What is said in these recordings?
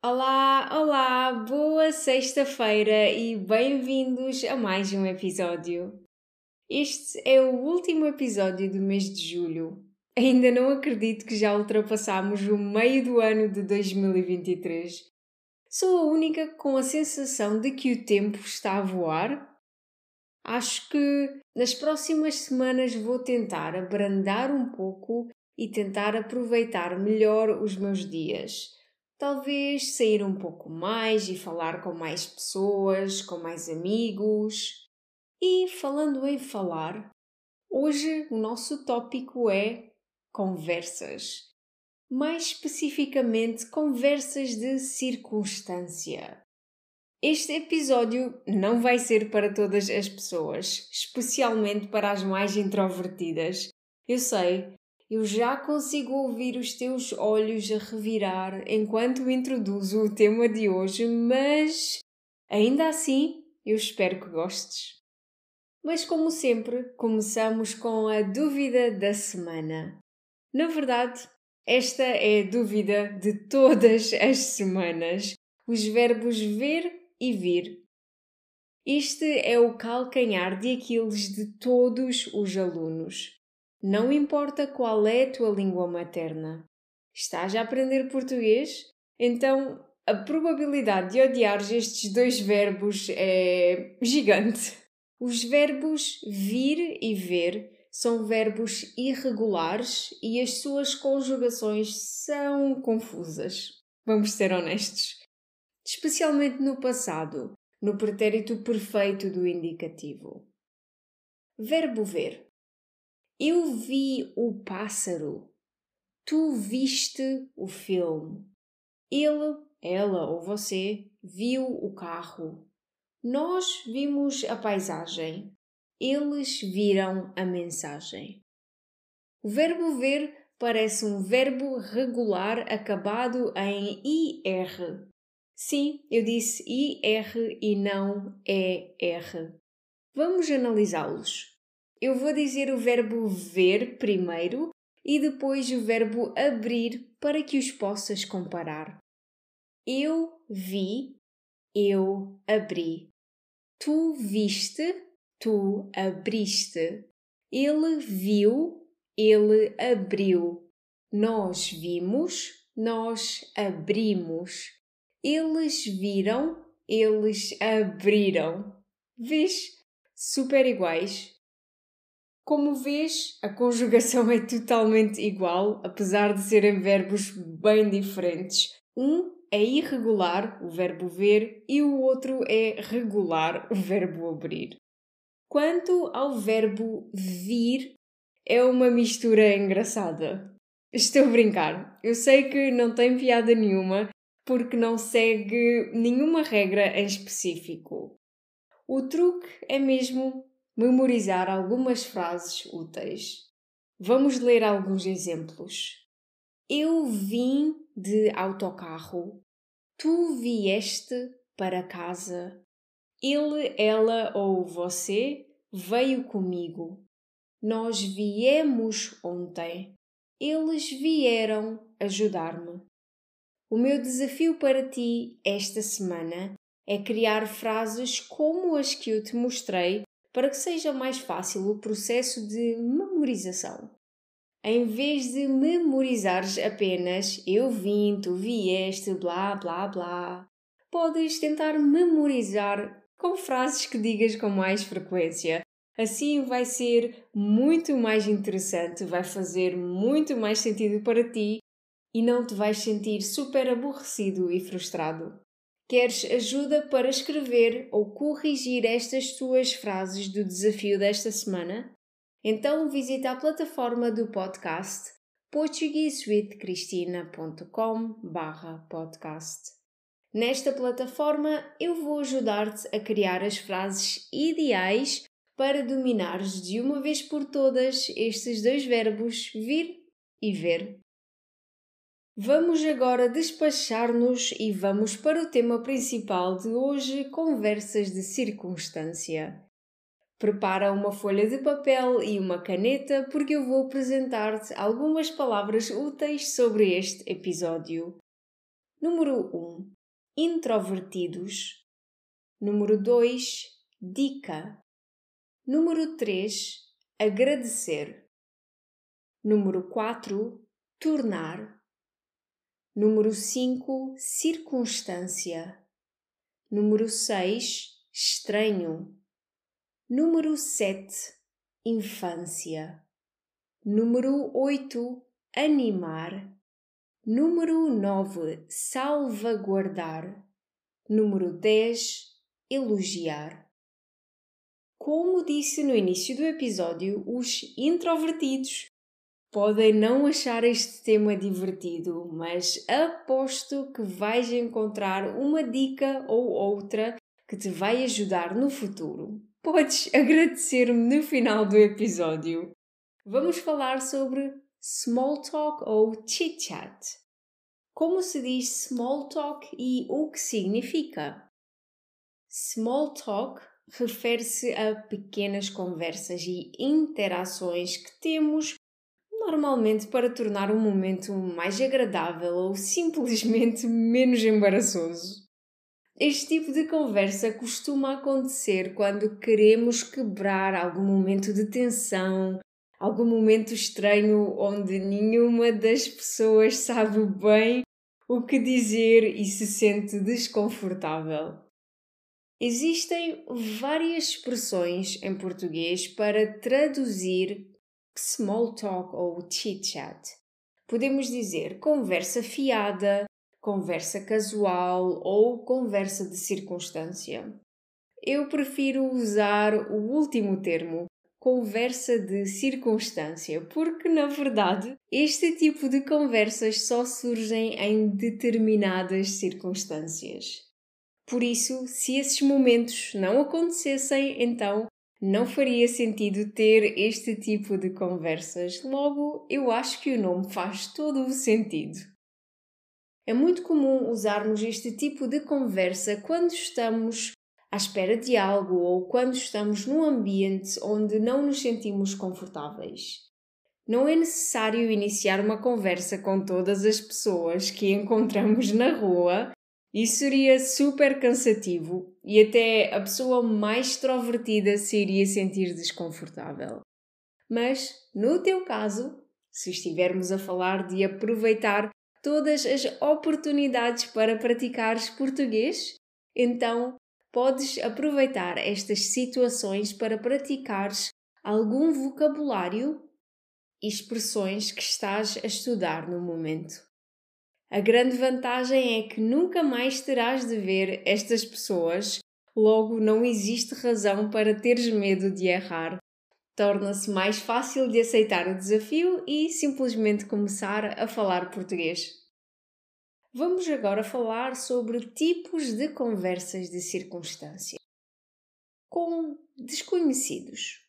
Olá, olá, boa sexta-feira e bem-vindos a mais um episódio. Este é o último episódio do mês de julho. Ainda não acredito que já ultrapassamos o meio do ano de 2023. Sou a única com a sensação de que o tempo está a voar? Acho que nas próximas semanas vou tentar abrandar um pouco e tentar aproveitar melhor os meus dias Talvez sair um pouco mais e falar com mais pessoas, com mais amigos. E falando em falar, hoje o nosso tópico é conversas. Mais especificamente, conversas de circunstância. Este episódio não vai ser para todas as pessoas, especialmente para as mais introvertidas. Eu sei, eu já consigo ouvir os teus olhos a revirar enquanto introduzo o tema de hoje, mas ainda assim eu espero que gostes. Mas como sempre, começamos com a dúvida da semana. Na verdade, esta é a dúvida de todas as semanas: os verbos ver e vir. Este é o calcanhar de Aquiles de todos os alunos. Não importa qual é a tua língua materna. Estás a aprender português? Então a probabilidade de odiares estes dois verbos é gigante. Os verbos vir e ver são verbos irregulares e as suas conjugações são confusas. Vamos ser honestos. Especialmente no passado, no pretérito perfeito do indicativo. Verbo ver eu vi o pássaro. Tu viste o filme. Ele, ela ou você viu o carro. Nós vimos a paisagem. Eles viram a mensagem. O verbo ver parece um verbo regular acabado em IR. Sim, eu disse IR e não ER. Vamos analisá-los. Eu vou dizer o verbo ver primeiro e depois o verbo abrir para que os possas comparar. Eu vi, eu abri. Tu viste, tu abriste. Ele viu, ele abriu. Nós vimos, nós abrimos. Eles viram, eles abriram. Vês? Super iguais. Como vês, a conjugação é totalmente igual, apesar de serem verbos bem diferentes. Um é irregular, o verbo ver, e o outro é regular, o verbo abrir. Quanto ao verbo vir, é uma mistura engraçada. Estou a brincar. Eu sei que não tem piada nenhuma, porque não segue nenhuma regra em específico. O truque é mesmo memorizar algumas frases úteis. Vamos ler alguns exemplos. Eu vim de autocarro. Tu vieste para casa. Ele, ela ou você veio comigo. Nós viemos ontem. Eles vieram ajudar-me. O meu desafio para ti esta semana é criar frases como as que eu te mostrei para que seja mais fácil o processo de memorização. Em vez de memorizares apenas eu vim, tu vieste, blá blá blá, podes tentar memorizar com frases que digas com mais frequência. Assim vai ser muito mais interessante, vai fazer muito mais sentido para ti e não te vais sentir super aborrecido e frustrado. Queres ajuda para escrever ou corrigir estas tuas frases do desafio desta semana? Então visita a plataforma do podcast portuguesewithcristina.com podcast. Nesta plataforma eu vou ajudar-te a criar as frases ideais para dominares de uma vez por todas estes dois verbos vir e ver. Vamos agora despachar-nos e vamos para o tema principal de hoje: conversas de circunstância. Prepara uma folha de papel e uma caneta porque eu vou apresentar-te algumas palavras úteis sobre este episódio. Número 1. Introvertidos. Número 2. Dica. Número 3. Agradecer. Número 4. Tornar. Número 5. Circunstância. Número 6. Estranho. Número 7. Infância. Número 8. Animar. Número 9. Salvaguardar. Número 10. Elogiar. Como disse no início do episódio, os introvertidos podem não achar este tema divertido, mas aposto que vais encontrar uma dica ou outra que te vai ajudar no futuro podes agradecer-me no final do episódio. Vamos falar sobre small talk ou chit chat. Como se diz small talk e o que significa? Small talk refere-se a pequenas conversas e interações que temos normalmente para tornar um momento mais agradável ou simplesmente menos embaraçoso. Este tipo de conversa costuma acontecer quando queremos quebrar algum momento de tensão, algum momento estranho onde nenhuma das pessoas sabe bem o que dizer e se sente desconfortável. Existem várias expressões em português para traduzir small talk ou chit chat. Podemos dizer conversa fiada, conversa casual ou conversa de circunstância. Eu prefiro usar o último termo, conversa de circunstância, porque na verdade este tipo de conversas só surgem em determinadas circunstâncias. Por isso, se esses momentos não acontecessem, então não faria sentido ter este tipo de conversas. Logo, eu acho que o nome faz todo o sentido. É muito comum usarmos este tipo de conversa quando estamos à espera de algo ou quando estamos num ambiente onde não nos sentimos confortáveis. Não é necessário iniciar uma conversa com todas as pessoas que encontramos na rua. Isso seria super cansativo e até a pessoa mais extrovertida se iria sentir desconfortável. Mas, no teu caso, se estivermos a falar de aproveitar todas as oportunidades para praticares português, então podes aproveitar estas situações para praticares algum vocabulário e expressões que estás a estudar no momento. A grande vantagem é que nunca mais terás de ver estas pessoas, logo não existe razão para teres medo de errar. Torna-se mais fácil de aceitar o desafio e simplesmente começar a falar português. Vamos agora falar sobre tipos de conversas de circunstância. Com desconhecidos.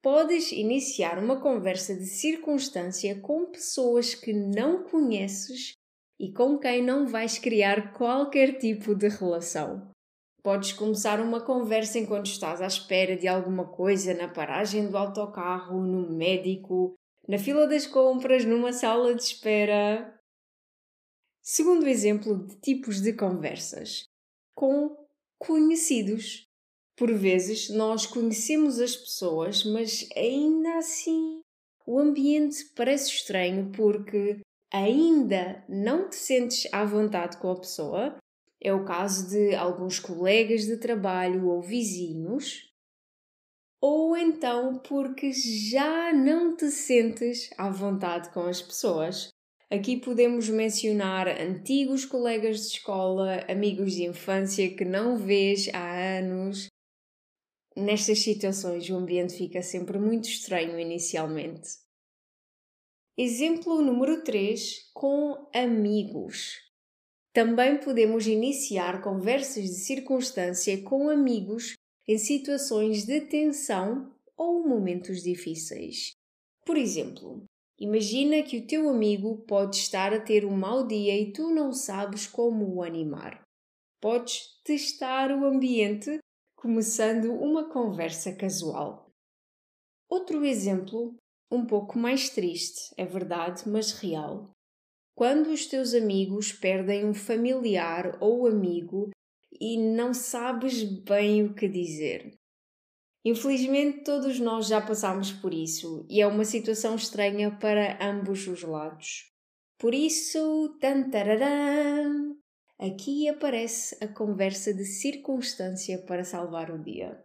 Podes iniciar uma conversa de circunstância com pessoas que não conheces e com quem não vais criar qualquer tipo de relação. Podes começar uma conversa enquanto estás à espera de alguma coisa na paragem do autocarro, no médico, na fila das compras, numa sala de espera. Segundo exemplo de tipos de conversas, com conhecidos. Por vezes nós conhecemos as pessoas, mas ainda assim o ambiente parece estranho porque ainda não te sentes à vontade com a pessoa. É o caso de alguns colegas de trabalho ou vizinhos. Ou então porque já não te sentes à vontade com as pessoas. Aqui podemos mencionar antigos colegas de escola, amigos de infância que não vês há anos. Nestas situações, o ambiente fica sempre muito estranho inicialmente. Exemplo número 3: com amigos. Também podemos iniciar conversas de circunstância com amigos em situações de tensão ou momentos difíceis. Por exemplo, imagina que o teu amigo pode estar a ter um mau dia e tu não sabes como o animar. Podes testar o ambiente começando uma conversa casual. Outro exemplo, um pouco mais triste, é verdade, mas real, quando os teus amigos perdem um familiar ou amigo e não sabes bem o que dizer. Infelizmente, todos nós já passamos por isso e é uma situação estranha para ambos os lados. Por isso, tantararã, aqui aparece a conversa de circunstância para salvar o dia.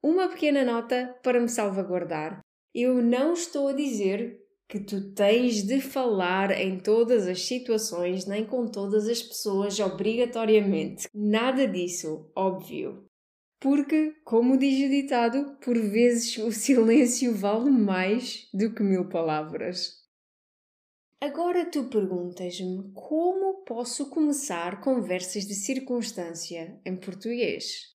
Uma pequena nota para me salvaguardar. Eu não estou a dizer que tu tens de falar em todas as situações, nem com todas as pessoas obrigatoriamente. Nada disso, óbvio. Porque, como diz o ditado, por vezes o silêncio vale mais do que mil palavras. Agora tu perguntas-me como posso começar conversas de circunstância em português.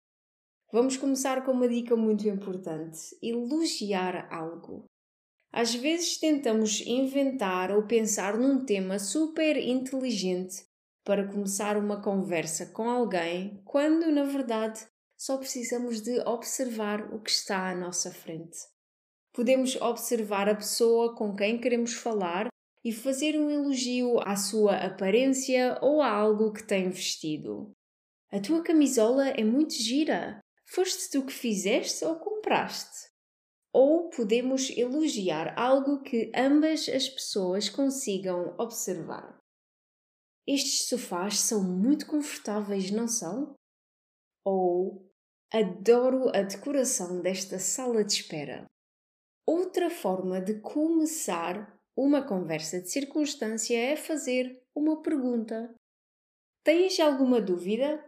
Vamos começar com uma dica muito importante: elogiar algo. Às vezes tentamos inventar ou pensar num tema super inteligente para começar uma conversa com alguém, quando na verdade só precisamos de observar o que está à nossa frente. Podemos observar a pessoa com quem queremos falar e fazer um elogio à sua aparência ou a algo que tem vestido. A tua camisola é muito gira. Foste tu que fizeste ou compraste? Ou podemos elogiar algo que ambas as pessoas consigam observar. Estes sofás são muito confortáveis, não são? Ou adoro a decoração desta sala de espera. Outra forma de começar uma conversa de circunstância é fazer uma pergunta. Tens alguma dúvida?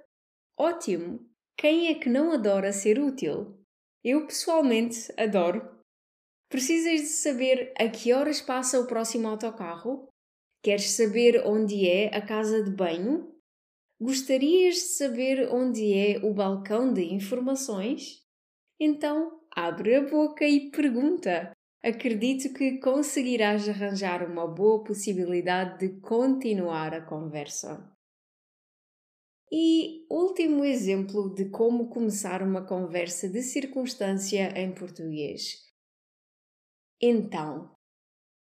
Ótimo! Quem é que não adora ser útil? Eu pessoalmente adoro. Precisas de saber a que horas passa o próximo autocarro? Queres saber onde é a casa de banho? Gostarias de saber onde é o balcão de informações? Então, abre a boca e pergunta. Acredito que conseguirás arranjar uma boa possibilidade de continuar a conversa. E último exemplo de como começar uma conversa de circunstância em português. Então,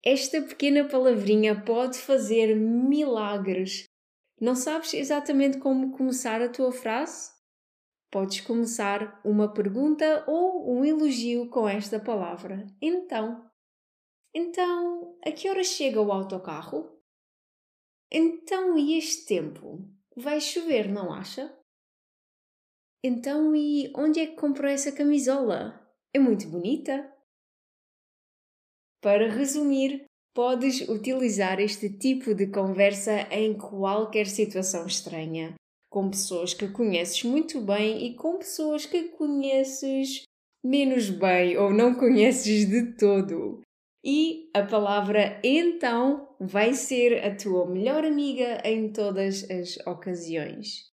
esta pequena palavrinha pode fazer milagres. Não sabes exatamente como começar a tua frase? Podes começar uma pergunta ou um elogio com esta palavra. Então. Então, a que hora chega o autocarro? Então, e este tempo? Vai chover, não acha? Então, e onde é que comprou essa camisola? É muito bonita. Para resumir, podes utilizar este tipo de conversa em qualquer situação estranha, com pessoas que conheces muito bem e com pessoas que conheces menos bem ou não conheces de todo. E a palavra então vai ser a tua melhor amiga em todas as ocasiões.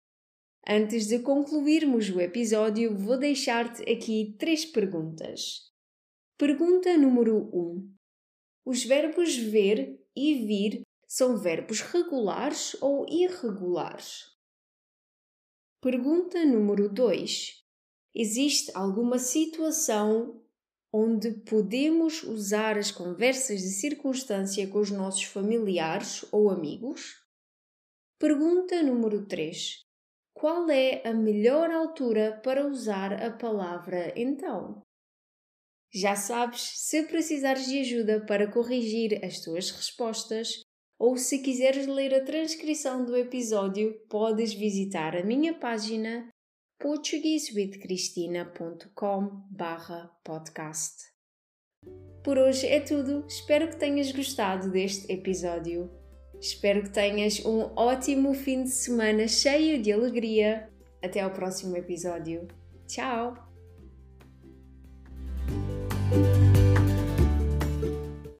Antes de concluirmos o episódio, vou deixar-te aqui três perguntas. Pergunta número 1. Um. Os verbos ver e vir são verbos regulares ou irregulares? Pergunta número 2. Existe alguma situação onde podemos usar as conversas de circunstância com os nossos familiares ou amigos? Pergunta número 3. Qual é a melhor altura para usar a palavra então? Já sabes, se precisares de ajuda para corrigir as tuas respostas ou se quiseres ler a transcrição do episódio, podes visitar a minha página portuguesewithcristina.com podcast. Por hoje é tudo. Espero que tenhas gostado deste episódio. Espero que tenhas um ótimo fim de semana cheio de alegria. Até ao próximo episódio. Tchau!